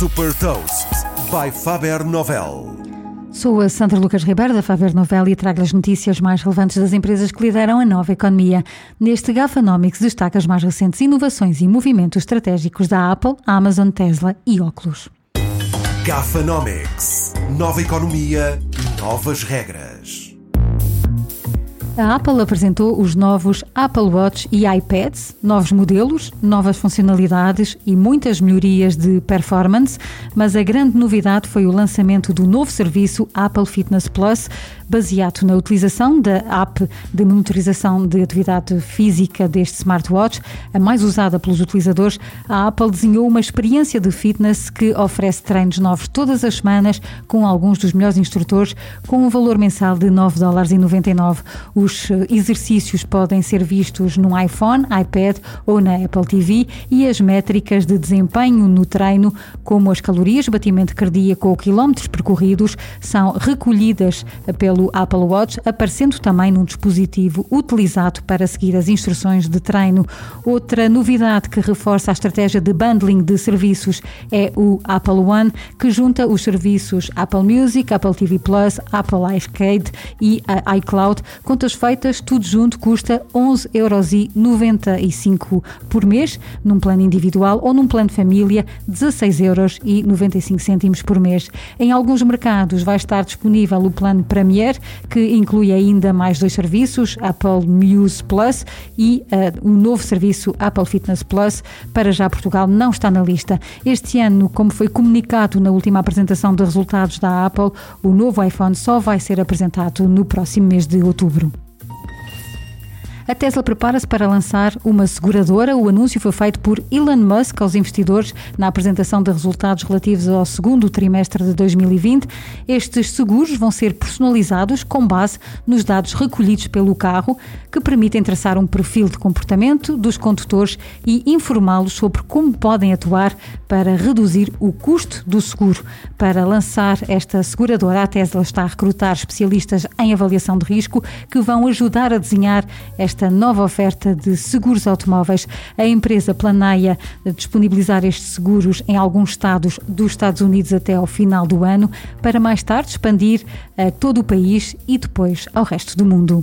Super Toast by Faber Novel. Sou a Sandra Lucas Ribeiro da Faber Novel e trago as notícias mais relevantes das empresas que lideram a nova economia. Neste Gafanomics destaca as mais recentes inovações e movimentos estratégicos da Apple, Amazon, Tesla e Oculus. Gafanomics. Nova economia, novas regras. A Apple apresentou os novos Apple Watch e iPads, novos modelos, novas funcionalidades e muitas melhorias de performance, mas a grande novidade foi o lançamento do novo serviço Apple Fitness Plus, baseado na utilização da app de monitorização de atividade física deste smartwatch, a mais usada pelos utilizadores. A Apple desenhou uma experiência de fitness que oferece treinos novos todas as semanas com alguns dos melhores instrutores, com um valor mensal de 9 dólares 99. Os eh, exercícios podem ser vistos no iPhone, iPad ou na Apple TV e as métricas de desempenho no treino, como as calorias, batimento cardíaco ou quilómetros percorridos, são recolhidas pelo Apple Watch, aparecendo também num dispositivo utilizado para seguir as instruções de treino. Outra novidade que reforça a estratégia de bundling de serviços é o Apple One, que junta os serviços Apple Music, Apple TV Plus, Apple Arcade e a iCloud. Contas feitas, tudo junto custa 11,95€ por mês, num plano individual ou num plano de família, 16,95€ por mês. Em alguns mercados vai estar disponível o plano Premier, que inclui ainda mais dois serviços, Apple Muse Plus e uh, um novo serviço Apple Fitness Plus. Para já Portugal não está na lista. Este ano, como foi comunicado na última apresentação de resultados da Apple, o novo iPhone só vai ser apresentado no próximo mês de outubro. A Tesla prepara-se para lançar uma seguradora. O anúncio foi feito por Elon Musk aos investidores na apresentação de resultados relativos ao segundo trimestre de 2020. Estes seguros vão ser personalizados com base nos dados recolhidos pelo carro, que permitem traçar um perfil de comportamento dos condutores e informá-los sobre como podem atuar para reduzir o custo do seguro. Para lançar esta seguradora, a Tesla está a recrutar especialistas em avaliação de risco que vão ajudar a desenhar esta esta nova oferta de seguros automóveis. A empresa planeia disponibilizar estes seguros em alguns estados dos Estados Unidos até ao final do ano, para mais tarde expandir a todo o país e depois ao resto do mundo.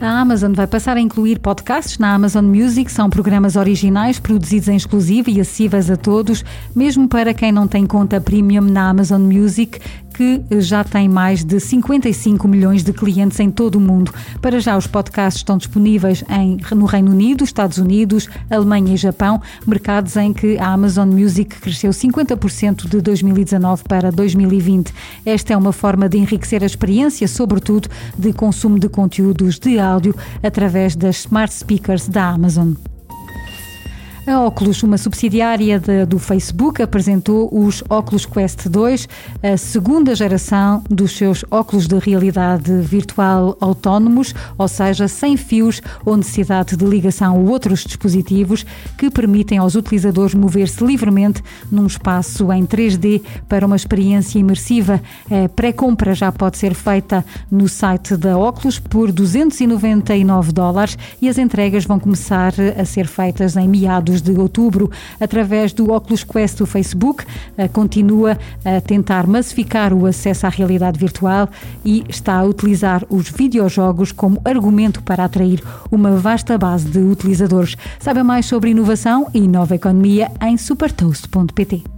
A Amazon vai passar a incluir podcasts na Amazon Music. São programas originais produzidos em exclusivo e acessíveis a todos, mesmo para quem não tem conta premium na Amazon Music que já tem mais de 55 milhões de clientes em todo o mundo. Para já, os podcasts estão disponíveis em, no Reino Unido, Estados Unidos, Alemanha e Japão, mercados em que a Amazon Music cresceu 50% de 2019 para 2020. Esta é uma forma de enriquecer a experiência, sobretudo de consumo de conteúdos de áudio através das smart speakers da Amazon. A Oculus, uma subsidiária de, do Facebook, apresentou os Oculus Quest 2, a segunda geração dos seus óculos de realidade virtual autónomos, ou seja, sem fios ou necessidade de ligação a outros dispositivos, que permitem aos utilizadores mover-se livremente num espaço em 3D para uma experiência imersiva. A pré-compra já pode ser feita no site da Oculus por 299 dólares e as entregas vão começar a ser feitas em meados de outubro, através do Oculus Quest do Facebook, eh, continua a tentar massificar o acesso à realidade virtual e está a utilizar os videojogos como argumento para atrair uma vasta base de utilizadores. Saiba mais sobre inovação e nova economia em supertoast.pt.